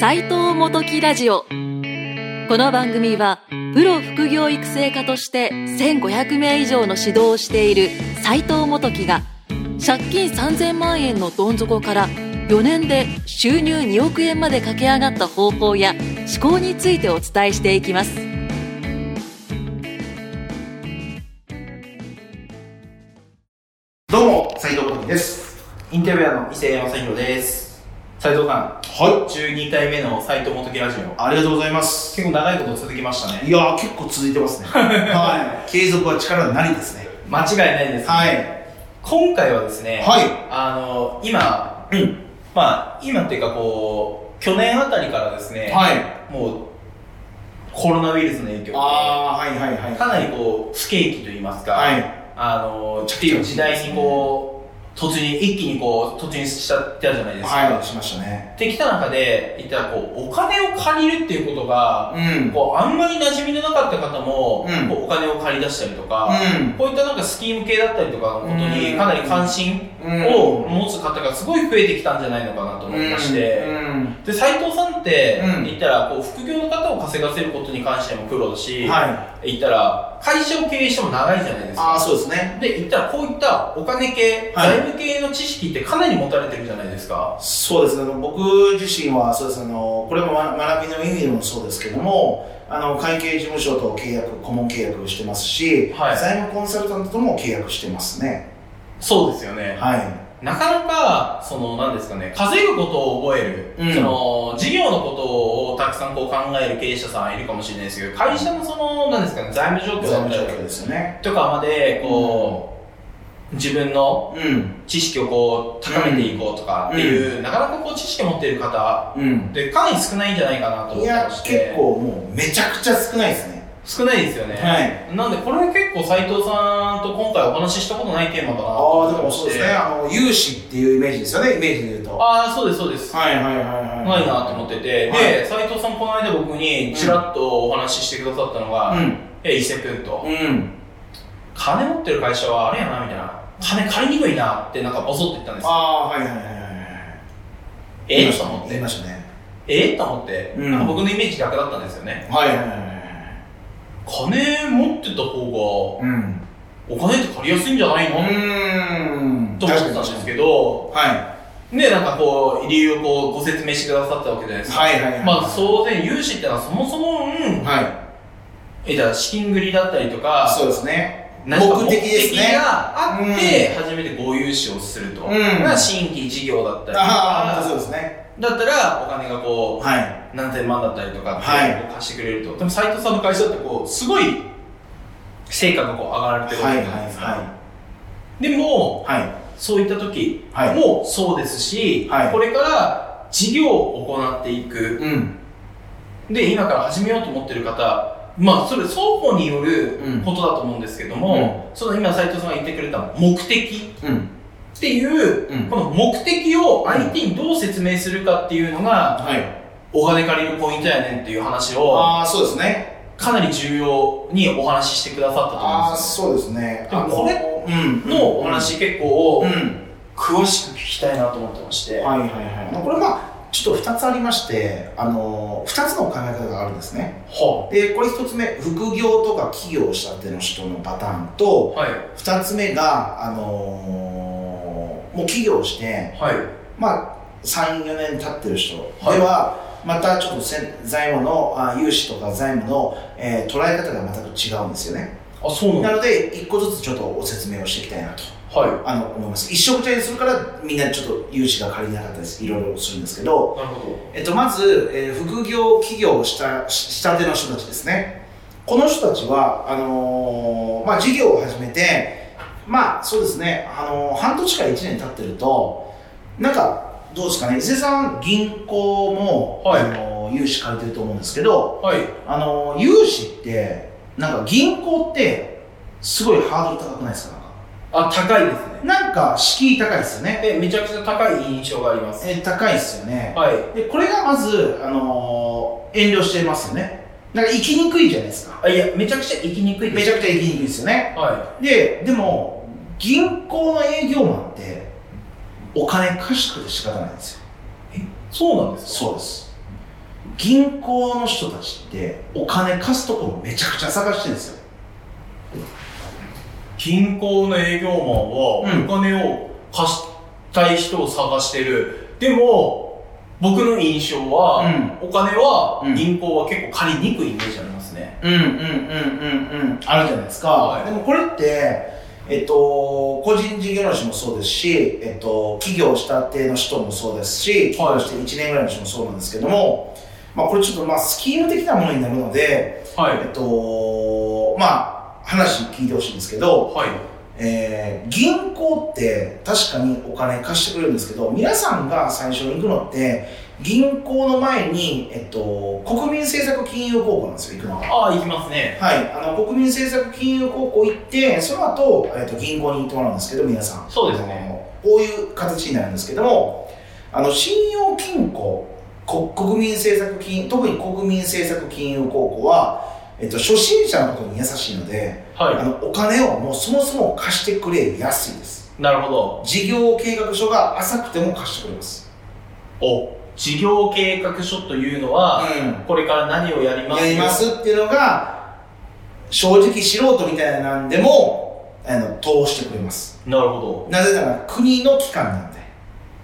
斉藤元木ラジオこの番組はプロ副業育成家として1500名以上の指導をしている斉藤元木が借金3000万円のどん底から4年で収入2億円まで駆け上がった方法や思考についてお伝えしていきますどうも、斉藤元樹です。インタビュアの伊勢正弘です。斉藤さん、は12回目の斉藤元木ラジオ。い。ありがとうございます。結構長いこと続きましたね。いやー、結構続いてますね。はい。継続は力なりですね。間違いないです、ね。はい。今回はですね、はいあの、今、うん。まあ、今っていうかこう、去年あたりからですね、はい。もう、コロナウイルスの影響で、はいはいはい。かなりこう、不景気といいますか、はい。あの、っていう時代にこう、突入、一気にこう、突入しちゃったじゃないですか。はい、しましたね。ってきた中で、言ったらこう、お金を借りるっていうことが、うん。こう、あんまり馴染みのなかった方も、うんこうお金を借り出したりとか、うんこういったなんかスキーム系だったりとかのことにうんかなり関心を持つ方がすごい増えてきたんじゃないのかなと思いまして、うん。で、斉藤さんってうん言ったら、こう、副業の方を稼がせることに関してもプロだし、はい。言ったら、会社を経営しても長いじゃないですか。あー、そうですね。で、言ったら、こういったお金系、はい財務系の知識ってかなり持たれてるじゃないですか。そうですね。あの僕自身は、そうです。あの、これもま学びの意味でもそうですけども、あの、会計事務所と契約、顧問契約をしてますし、はい財務コンサルタントとも契約してますね。そうですよね。はい。なかなか、その、なんですかね、稼ぐことを覚える、うんその、事業のことをたくさんこう考える経営者さんいるかもしれないですけど、会社のその、なんですかね、財務状況財務状況ですよね。とかまで、こう、自分のうん。知識をこう、高めていこうとかっていう、なかなかこう、知識を持っている方うん。ってかなり少ないんじゃないかなと思っていやま、して。結構もうめちゃくちゃ少ないですね。少ないですよね。はい。なんで、これ結構斉藤さんと今回お話ししたことないテーマだなとああ、でもそうですね。あの、融資っていうイメージですよね、イメージで言うと。ああ、そうです、そうです。はいはいはいはい。ないなと思ってて、はいで、斉藤さんこの間僕にちらっとお話ししてくださったのが、うん。え、伊勢くんと、うん。金持ってる会社はあれやな、みたいな。金借りにくいなってなんかボソって言ったんですよ。ああ、はいはいはい。えー、と思って言いま。したね。えー、と思って、うん僕のイメージ逆だったんですよね。はいはいはいはい。金持ってた方うん。が、お金って借りやすいんじゃないの、うーん。と思ってたんですけど、はで、なんかこう、理由をこうご説明してくださったわけじゃないでい。すか。はいはいはい。まあ、当然、融資ってのはそもそも、うん、はえ、だ資金繰りだったりとい。か、そうですね。目的ですね。があって、初めて合融資をすると。うんが新規事業だったりとああ、そうか、ですね。だったらお金がこはい。う、何千万だったりとかって貸してくれると。でも斉藤さんの会社ってこう、すごい成果がこう上がられてるわはいはいけじゃないですか。はでも、い。はい。そういった時はいもそうですし、はいこれから事業を行っていく。うん。で、今から始めようと思ってる方、まあ、それ双方によるうんことだと思うんですけども、その今斉藤さんが言ってくれた目的うん。っていう、うんこの目的を相手にどう説明するかっていうのが、はい。お金借りるポイントやねんっていう話を、ああ、そうですね。かなり重要にお話ししてくださったと思ああ、うんですそうですね。でもこれあのうん。よ。のお話結構、うん。詳しく聞きたいなと思ってまして。はいはいはい。これまあ、ちょっと二つありまして、あの、二つの考え方があるんですね。はで、これ一つ目、副業とか起業したての人のパターンと、はい。二つ目が、あのーもう起業して、はい。まあ、3、4年経ってる人ではいは、またちょっと財務の、あ融資とか財務の、えー捉え方が全く違うんですよね。あ、そうなので、一個ずつちょっとご説明をしていきたいなと。はあの思います一食茶にするからみんなちょっと融資が借りなかったですいろいろするんですけど、い。なるほど。えっと、まず、えー副業起業をしたししたての人たちですねこの人たちはあのーまあ、事業を始めてまあそうですね、あのー半年から1年経ってるとなんかどうですかね？伊勢さん銀行も、はいあのー融資借りてると思うんですけど、はい。あのー融資ってなんか銀行ってすごいハードル高くないですか？あ、高いですね。なんか敷居高いですよね。え、めちゃくちゃ高い印象があります。えー高いですよね。はい。で、これがまず、あのー遠慮してますよね。なんか生きにくいじゃないですか。あ、いや、めちゃくちゃ生きにくいです。めちゃくちゃ生きにくいですよね。はで、でも、銀行の営業マンって、お金貸しくて仕方ないんですよ。い。そうなんですか？そうです。銀行の人たちってお金貸すところめちゃくちゃ探してるんですよ銀行の営業マンはおうん金を貸したい人を探してる。でも、僕の印象は、うお金はうん銀行は結構借りにくいイメージありますね。うんうんうんうんうんあるじゃないですか、はいでもこれってえっと個人事業主もそうですし、えっと、企業したての人もそうですし起業して1年ぐらいの人もそうなんですけども、まあこれちょっとまあスキーム的なものになるのではい。えっとまあ話聞いてほしいんですけど、はい。えー銀行って確かにお金貸してくれるんですけど皆さんが最初に行くのって銀行の前に、えっと、国民政策金融高校なんですよ行くのが。ああ、行きますね。はい、あの国民政策金融高校行ってその後、えっと銀行に行ってもらうんですけど皆さんそうですね。こういう形になるんですけどもあの信用金庫こ国民政策金特に国民政策金融高校は、えっと、初心者のことに優しいので、あはのお金をもうそもそも貸してくれやすいですい。なるほど。事業計画書が浅くても貸してくれますお、事業計画書というのは、うこれから何をやります？やりますっていうのが正直素人みたいなんでもあの通してくれますなるほなぜなら国の機関なんで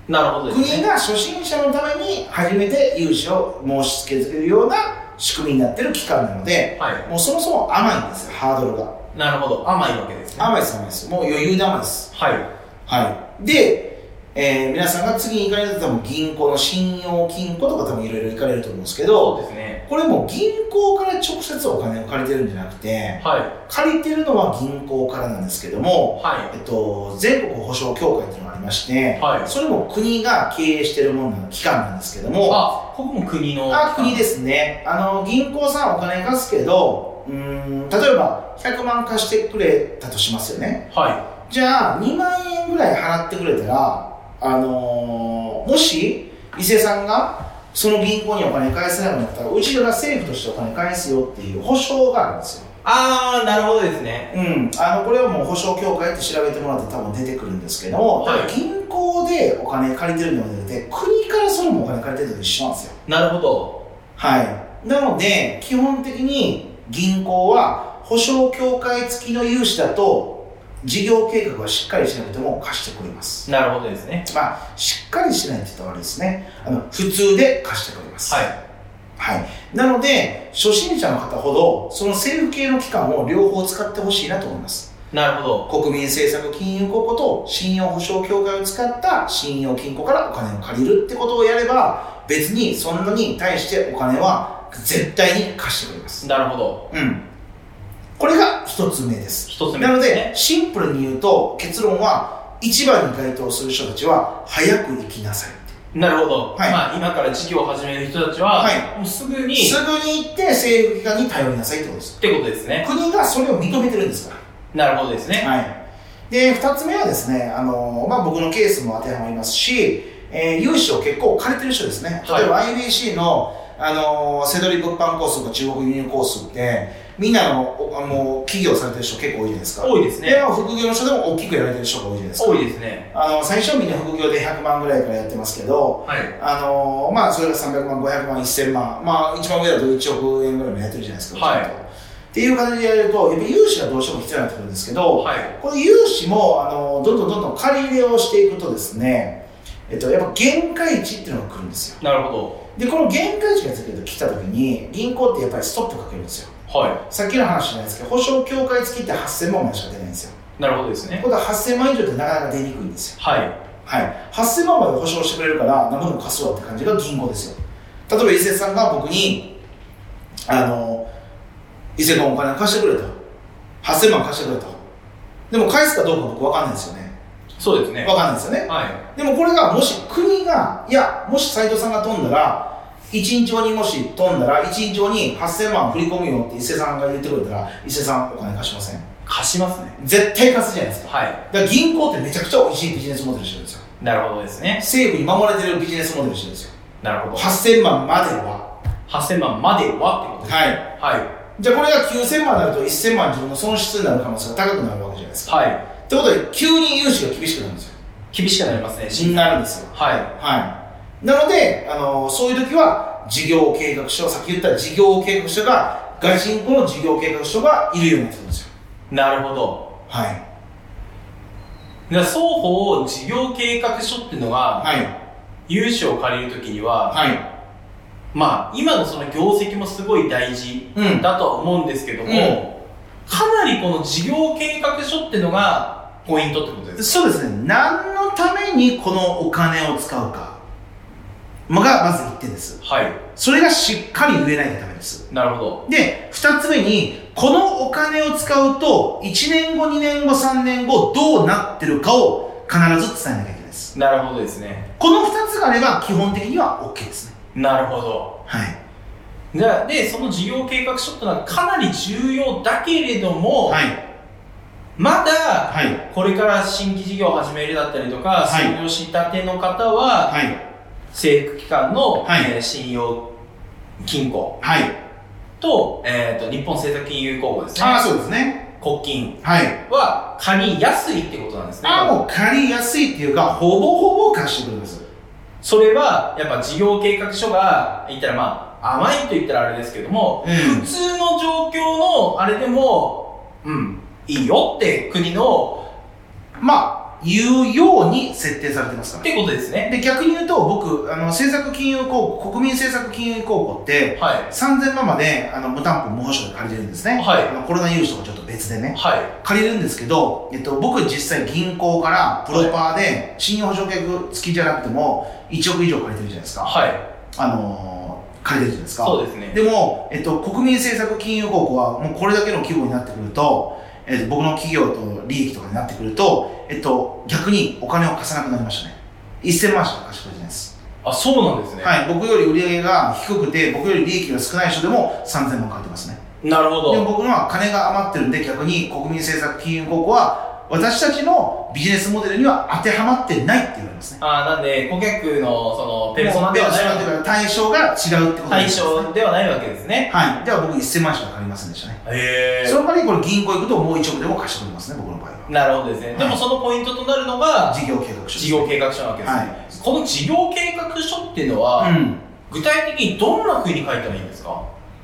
ど。なるほどですね。国が初心者のために初めて融資を申し付けるような仕組みになってる機関なのではい。もうそもそも甘いんですよハードルがなるほど。甘いわけですね。甘いです甘いですもう余裕で甘いですはい。はいで、えー皆さんが次に行かれると多分銀行の信用金庫とか多分いろいろ行かれると思うんですけそどうですね。これも銀行から直接お金を借りてるんじゃなくては借りてるのは銀行からなんですけどもい。はえっと、全国保証協会っていうのがありまして、はいそれも国が経営してるものの機関なんですけども、あ、ここも国の。あ国ですね。あの、銀行さんお金貸すけど、うーん、例えば100万貸してくれたとしますよね。はじゃあ、2万円ぐらい払ってくれたら、あのーもし、伊勢さんが、その銀行にお金返せなくなったら、うちらが政府としてお金返すよっていう保証があるんですよ。い。あー、なるほどですね。うん、あのこれはもう保証協会って調べてもらって多分出てくるんですけども、はい銀行でお金借りてるのではなくて国からそれもお金借りてるのと一緒なんですよなるほど。はいなので基本的に銀行は保証協会付きの融資だと事業計画はしっかりしなくても貸してくれますなるほどですね。まあしっかりしないって言ったら悪いですねあの普通で貸してくれますはい。はい、なので初心者の方ほどその政府系の機関を両方使ってほしいなと思いますなるほど。国民政策金融高校と信用保証協会を使った信用金庫からお金を借りるってことをやれば別にそんなに対してお金は絶対に貸してくれますなるほど。うんこれが一つ目です。一つ目なのでシンプルに言うと結論は一番に該当する人たちは早く行きなさいって。なるほど。はい。まあ、今から事業を始める人たちは、はい。もうすぐに、すぐに行って政府機関に頼りなさいってことです。ってことですね。国がそれを認めてるんですから。なるほどですね。はい、で2つ目はですね、あのまあ、僕のケースも当てはまりますし、えー融資を結構借りてる人ですねはい例えば IBC の、あのセドリ物販コースとか中国輸入コースってみんなのおあの起業されてる人結構多いじゃないですか多いですね。でも副業の人でも大きくやられてる人が多いじゃないですか多いですね。あの最初みんな副業で100万ぐらいからやってますけどはい。あのまあそれが300万500万1000万まあ一番上だと1億円ぐらいもやってるじゃないですかはいっていう感じでやるとやっぱ融資がどうしても必要になってくるんですけど、はい。この融資もあのどんどんどんどん借り入れをしていくとですね、えっと、やっぱ限界値っていうのが来るんですよ。なるほでこの限界値が来た時に銀行ってやっぱりストップかけるんですよ。ど。はさっきの話じゃないですけど保証協会付きって8000万までしか出ないんですよ。い。なるほどですね。これは8000万以上ってなかなか出にくいんですよ。はい。はい。8000万まで保証してくれるから何分も貸すわって感じが銀行ですよ。例えば伊勢さんが僕にあの伊勢君お金貸してくれと。8000万貸してくれと。でも返すかどうか僕分かんないですよねそうですね。分かんないですよねはい。でもこれがもし国がいやもし斉藤さんが飛んだら1日後にもし飛んだら1日後に8000万振り込むよって伊勢さんが言ってくれたら伊勢さんお金貸しません？貸しますね。絶対貸すじゃないですかはい。だから銀行ってめちゃくちゃ美味しいビジネスモデルしてるんですよなるほどですね。政府に守られてるビジネスモデルしてるんですよなるほど。8000万までは8000万まではってことですね。はいはい。じゃあこれが9000万になると1000万自分の損失になる可能性が高くなるわけじゃないですかはい。ってことで急に融資が厳しくなるんですよ厳しくなりますね。になるんですよはい。はい。なので、あのそういう時は事業計画書、さっき言った事業計画書が、ガチンコの事業計画書がいるようになってくるんですよ。なるほど。はい。で双方事業計画書っていうのが、はい。融資を借りるときには、はい。まあ、今のその業績もすごい大事うんだとは思うんですけども、うんかなりこの事業計画書っていうのがポイントってことですそうですね。何のためにこのお金を使うか。がまず1点です。かはい。それがしっかり言えないとダメです。なるほど。で、2つ目に、このお金を使うと、1年後、2年後、3年後、どうなってるかを必ず伝えなきゃいけないです。なるほどですね。この2つがあれば、基本的には OK ですね。なるほど。はい。じゃあ、で、その事業計画書っていうのはかなり重要だけれども、はい。まだ、はい。これから新規事業を始めるだったりとか、はい創業したての方は、はい。政府機関の、はいえー信用金庫はい。と、えっ、と、日本政策金融公庫ですね。ああ、そうですね。国金は借りやすいってことなんですね。ああ、もう借りやすいっていうか、ほぼほぼ貸してくれます。それは、やっぱ事業計画書が、言ったらまあ、甘いと言ったらあれですけども、うん普通の状況のあれでも、うん、いいよって国の、まあ、言うように設定されてますから。ってことですね。で、逆に言うと、僕、あの、政策金融公庫、国民政策金融公庫って、はい。3000万まで、あの、無担保無保証で借りてるんですね。はいあのコロナ融資とかちょっと別でね。はい。借りるんですけど、えっと、僕実際銀行からプロパーで、信用保証客付きじゃなくても、1億以上借りてるじゃないですか。はい。あのー、借りてるじゃないですか。そうですね。でも、えっと、国民政策金融公庫は、もうこれだけの規模になってくると、えっと、僕の企業と利益とかになってくると、えっと、逆にお金を貸さなくなりましたね。1000万しか貸してくれてないです。あ、そうなんですね。はい。僕より売り上げが低くて、僕より利益が少ない人でも3000万借りてますね。なるほど。でも僕のは金が余ってるんで、逆に国民政策金融公庫は、私たちのビジネスモデルには当てはまってないって言われますね。あなんで、顧客の、その、ペルソナではない対象が違うってこと対です、象ではないわけですね。はい。では僕1000万しか借りませんでしたね。へその代わりこれ銀行行くともう1億でも貸してくれますね、僕の場合は。なるほどですね。でもそのポイントとなるのが、事業計画書。事業計画書なわけですね。はいこの事業計画書っていうのは、うん。具体的にどんな風に書いたらいいんですか？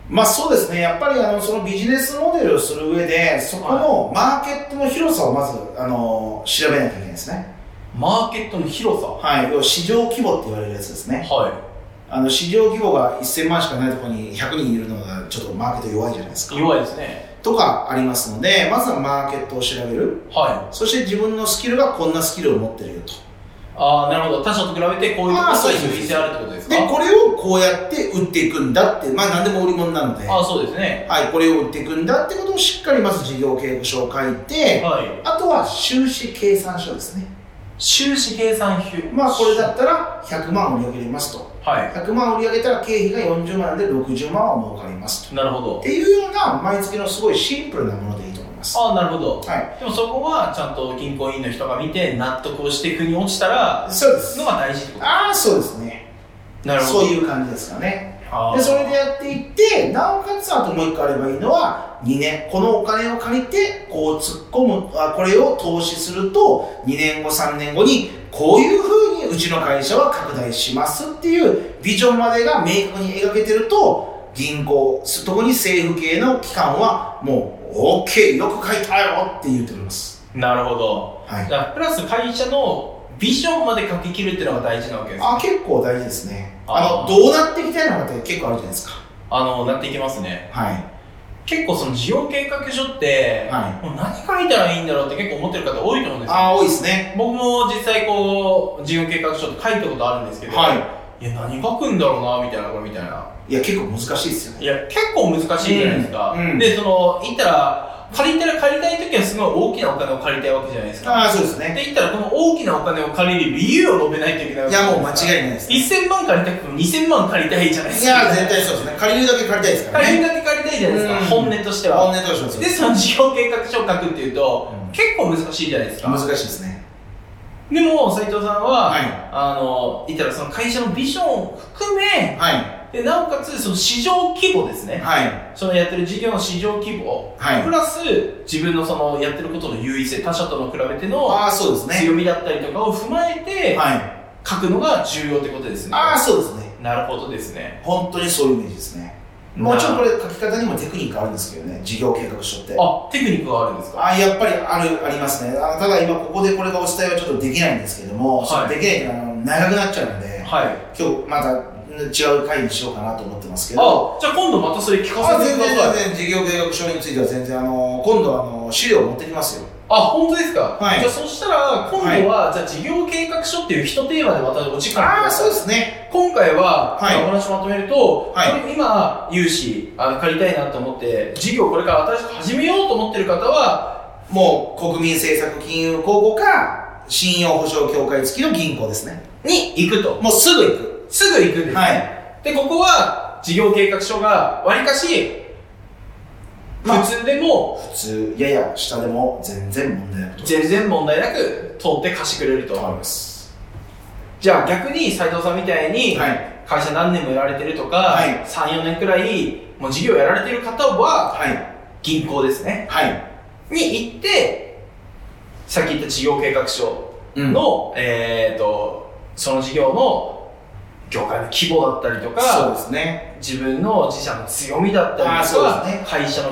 まあそうですね、やっぱりあのそのビジネスモデルをする上で、そこのマーケットの広さをまずあの調べなきゃいけないですね。マーケットの広さ。はい、要は市場規模って言われるやつですね。はあの市場規模が1000万しかないところに100人いるのがちょっとマーケット弱いじゃないですか。い。弱いですね。とかありますので、まずはマーケットを調べる。はそして自分のスキルがこんなスキルを持ってるよと。い。ああ、なるほど。他社と比べてこういうところがあるってことですか？で、これをこうやって売っていくんだって、まあ何でも売り物なので。ああ、そうですね。はい、これを売っていくんだってことをしっかりまず事業計画書を書いて、はい。あとは収支計算書ですね。収支計算表。まあこれだったら100万売り上げれますと。は100万売り上げたら経費が40万なので60万は儲かりますと。い。なるほどっ。ていうような毎月のすごいシンプルなものでいいと思います。ああ、なるほど。はい。でもそこはちゃんと銀行員の人が見て納得をして腑に落ちたら、そうですの。が大事ってことああ、そうですね。なるほど。そういう感じですかね。で、それでやっていって、なおかつあともう一個あればいいのは、2年、このお金を借りて、こう突っ込む、あこれを投資すると、2年後、3年後に、こういうふうにうちの会社は拡大しますっていうビジョンまでが明確に描けてると、銀行、特に政府系の機関は、もう、OK、よく書いたよって言っております。なるほど。はい。だからプラス会社のビジョンまで書き切るっていうのが大事なわけです。あ、結構大事ですね。ああの、どうなっていきたいのかって結構あるじゃないですか。あの、なっていきますね。はい。結構その事業計画書って、はいもう何書いたらいいんだろうって結構思ってる方多いと思うんですよ。ああ、多いですね。僕も実際こう、事業計画書って書いたことあるんですけど、はい。いや、何書くんだろうな、みたいな、これみたいな。いや、結構難しいですよね。いや、結構難しいじゃないですか。うんうんで、その、言ったら、借りたら借りたい時はすごい大きなお金を借りたいわけじゃないですか。ああ、そうですね。で、言ったらこの大きなお金を借りる理由を述べないといけないわいや、けじゃないもう間違いないです、ね。1000万借りたくても2000万借りたいじゃないですか。いや、絶対そうですね。借りるだけ借りたいですからね。借りるだけ借りたいじゃないですか、うん本音として本は。音としてはそうで、です。その事業計画書を書くっていうと、うん結構難しいじゃないですか。難しいですね。でも、斉藤さんは、はいあの、言ったらその会社のビジョンを含め、はい。でなおかつその市場規模ですね。はい。そのやってる事業の市場規模、はい。プラス自分のそのやってることの優位性、他社との比べてのああ、そうですね。強みだったりとかを踏まえて、はい。書くのが重要ってことですね。ああそうですね。なるほどですね。本当にそういうイメージですね。もちろんこれ書き方にもテクニックあるんですけどね。事業計画書って。あテクニックがあるんですか？あやっぱりあるありますね。あただ今ここでこれがお伝えはちょっとできないんですけども、はい。できないかあの長くなっちゃうので、はい。今日また違う回にしようかなと思ってますけど。あじゃあ今度またそれ聞かせてください。全然事業計画書については全然あの今度あの資料持ってきますよ。あ本当ですか、はい。じゃあそしたら今度は、じゃあ事業計画書っていう一テーマでまたお時間ああそうですね。今回は、はい。お話まとめると、はい。今、融資あの借りたいなと思って、事業これから新しく始めようと思ってる方は、もう国民政策金融公庫か信用保証協会付きの銀行ですね。に行くと。もうすぐ行くすぐ行くんです。はい。で、ここは、事業計画書が、わりかし、まあ普通でも、普通やや下でも全然問題ないと全然問題なく通って貸してくれると。思います。じゃあ逆に斉藤さんみたいに、はい。会社何年もやられてるとか、はい。3、4年くらい、もう事業やられてる方は、はい。銀行ですね。はい。に行って、さっき言った事業計画書うん。の、えっ、と、その事業の業界の規模だったりとそうか、ですね。自分の自社の強みだったりとか、ね会社の、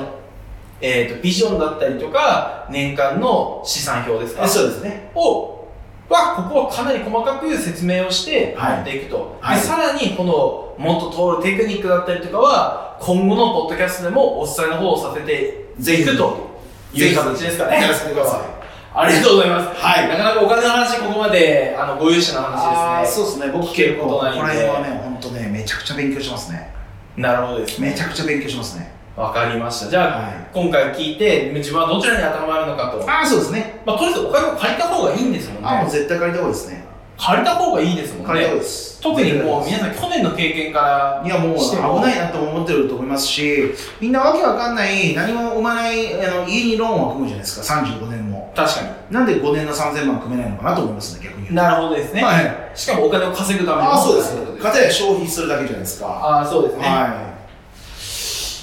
えー、とビジョンだったりとか、年間の資産表ですか？そうですね。を、は、ここはかなり細かく説明をしてはい。持っていくと。はい。でさらに、この、もっと通るテクニックだったりとかは、今後のポッドキャストでもお伝えの方をさせていくという形ですかね。やらせてくださいありがとうございます。はいなかなかお金の話、ここまで、あの、ご融資のあ話ですね。ーそうですね僕聞けることないんでこの辺はね本当ねめちゃくちゃ勉強しますねなるほどですね。めちゃくちゃ勉強しますねわかりました。じゃあ、はい今回聞いて、自分はどちらに当てはまるのかと。ああそうですねまあ、とりあえずお金を借りた方がいいんですもんね。あもう絶対借りた方がいいですね借りた方がいいですもんね。借りた方がいいです特にもう皆さん去年の経験からいやもう危ないなと思ってると思いますしみんなわけわかんない何も生まないあの家にローンを組むじゃないですか35年も確かなんで5年の3000万組めないのかなと思いますね逆に。なるほどですね、はい。しかもお金を稼ぐための。ああそうです。かたや消費するだけじゃないですか。ああそうですね、は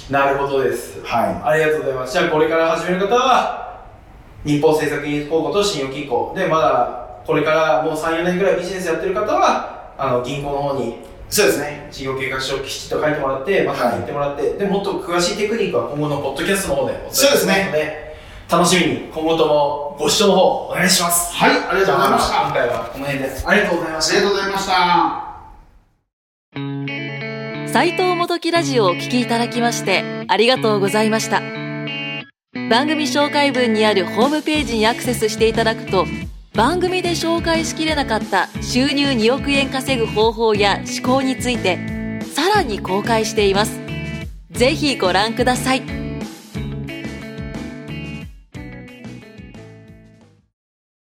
なるほどです。い。はありがとうございます。じゃあこれから始める方は日本政策金融公庫と信用金庫でまだこれからもう34年ぐらいビジネスやってる方はあの銀行の方にいそうですね。事業計画書をきちっと書いてもらってまた言ってもらって、でもっと詳しいテクニックは今後のポッドキャストの方でお伝えすので楽しみに今後ともご視聴の方お願いします。はい。ありがとうございましじゃあ今た回はこの辺で。ありがとうございました。ありがとうございました。斉藤元木ラジオをお聞きいただきましてありがとうございました。番組紹介文にあるホームページにアクセスしていただくと番組で紹介しきれなかった収入2億円稼ぐ方法や思考についてさらに公開しています。ぜひご覧ください